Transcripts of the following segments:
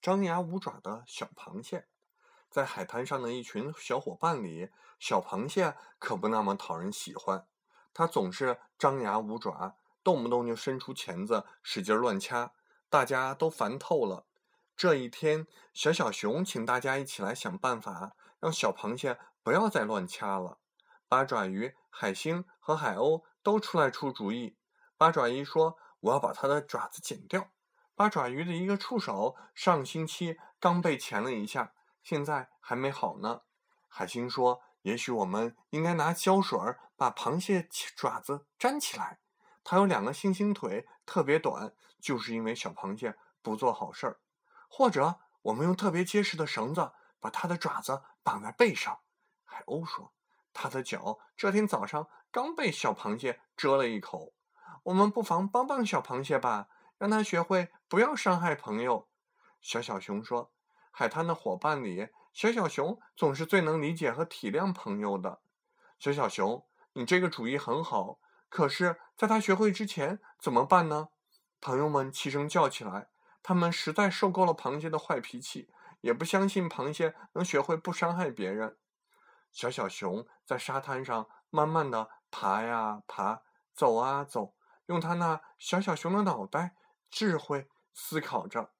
张牙舞爪的小螃蟹。在海滩上的一群小伙伴里，小螃蟹可不那么讨人喜欢。它总是张牙舞爪，动不动就伸出钳子使劲乱掐，大家都烦透了。这一天，小小熊请大家一起来想办法，让小螃蟹不要再乱掐了。八爪鱼、海星和海鸥都出来出主意。八爪鱼说：“我要把它的爪子剪掉。”八爪鱼的一个触手上星期刚被钳了一下。现在还没好呢，海星说：“也许我们应该拿胶水把螃蟹爪子粘起来。它有两个星星腿，特别短，就是因为小螃蟹不做好事儿。或者我们用特别结实的绳子把它的爪子绑在背上。”海鸥说：“它的脚这天早上刚被小螃蟹蛰了一口。我们不妨帮帮小螃蟹吧，让它学会不要伤害朋友。”小小熊说。海滩的伙伴里，小小熊总是最能理解和体谅朋友的。小小熊，你这个主意很好，可是，在他学会之前怎么办呢？朋友们齐声叫起来。他们实在受够了螃蟹的坏脾气，也不相信螃蟹能学会不伤害别人。小小熊在沙滩上慢慢的爬呀爬，走啊走，用他那小小熊的脑袋智慧思考着。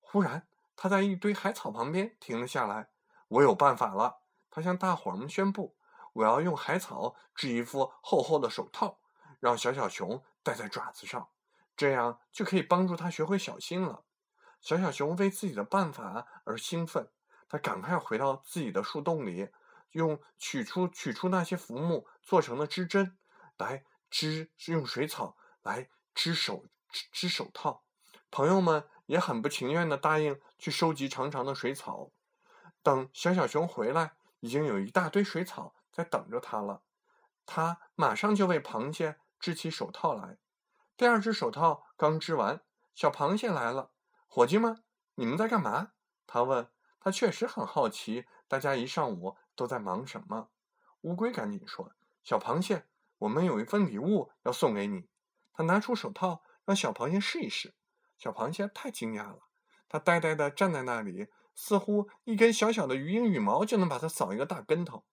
忽然，他在一堆海草旁边停了下来。我有办法了，他向大伙儿们宣布：“我要用海草织一副厚厚的手套，让小小熊戴在爪子上，这样就可以帮助他学会小心了。”小小熊为自己的办法而兴奋，他赶快回到自己的树洞里，用取出取出那些浮木做成的织针来织，用水草来织手织手套。朋友们。也很不情愿地答应去收集长长的水草。等小小熊回来，已经有一大堆水草在等着他了。他马上就为螃蟹织起手套来。第二只手套刚织完，小螃蟹来了。伙计们，你们在干嘛？他问。他确实很好奇，大家一上午都在忙什么。乌龟赶紧说：“小螃蟹，我们有一份礼物要送给你。”他拿出手套，让小螃蟹试一试。小螃蟹太惊讶了，它呆呆地站在那里，似乎一根小小的鱼鹰羽毛就能把它扫一个大跟头。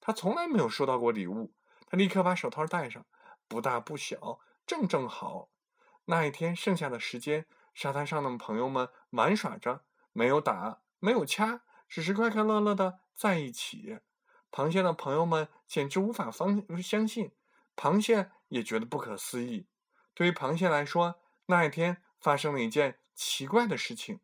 它从来没有收到过礼物，它立刻把手套戴上，不大不小，正正好。那一天剩下的时间，沙滩上的朋友们玩耍着，没有打，没有掐，只是快快乐乐的在一起。螃蟹的朋友们简直无法方相信，螃蟹也觉得不可思议。对于螃蟹来说，那一天。发生了一件奇怪的事情，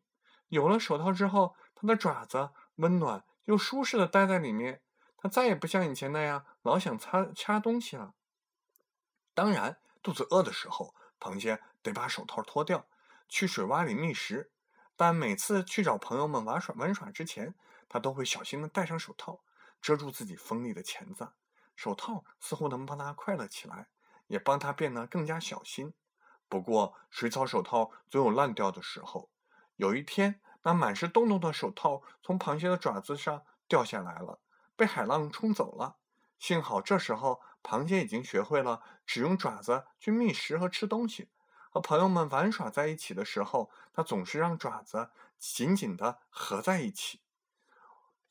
有了手套之后，它的爪子温暖又舒适的待在里面，它再也不像以前那样老想擦掐东西了。当然，肚子饿的时候，螃蟹得把手套脱掉，去水洼里觅食。但每次去找朋友们玩耍玩耍之前，它都会小心的戴上手套，遮住自己锋利的钳子。手套似乎能帮它快乐起来，也帮它变得更加小心。不过，水草手套总有烂掉的时候。有一天，那满是洞洞的手套从螃蟹的爪子上掉下来了，被海浪冲走了。幸好这时候，螃蟹已经学会了只用爪子去觅食和吃东西。和朋友们玩耍在一起的时候，它总是让爪子紧紧地合在一起。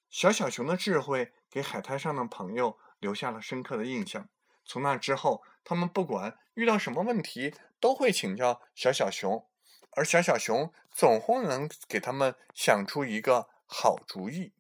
小小熊的智慧给海滩上的朋友留下了深刻的印象。从那之后，他们不管遇到什么问题，都会请教小小熊，而小小熊总会能给他们想出一个好主意。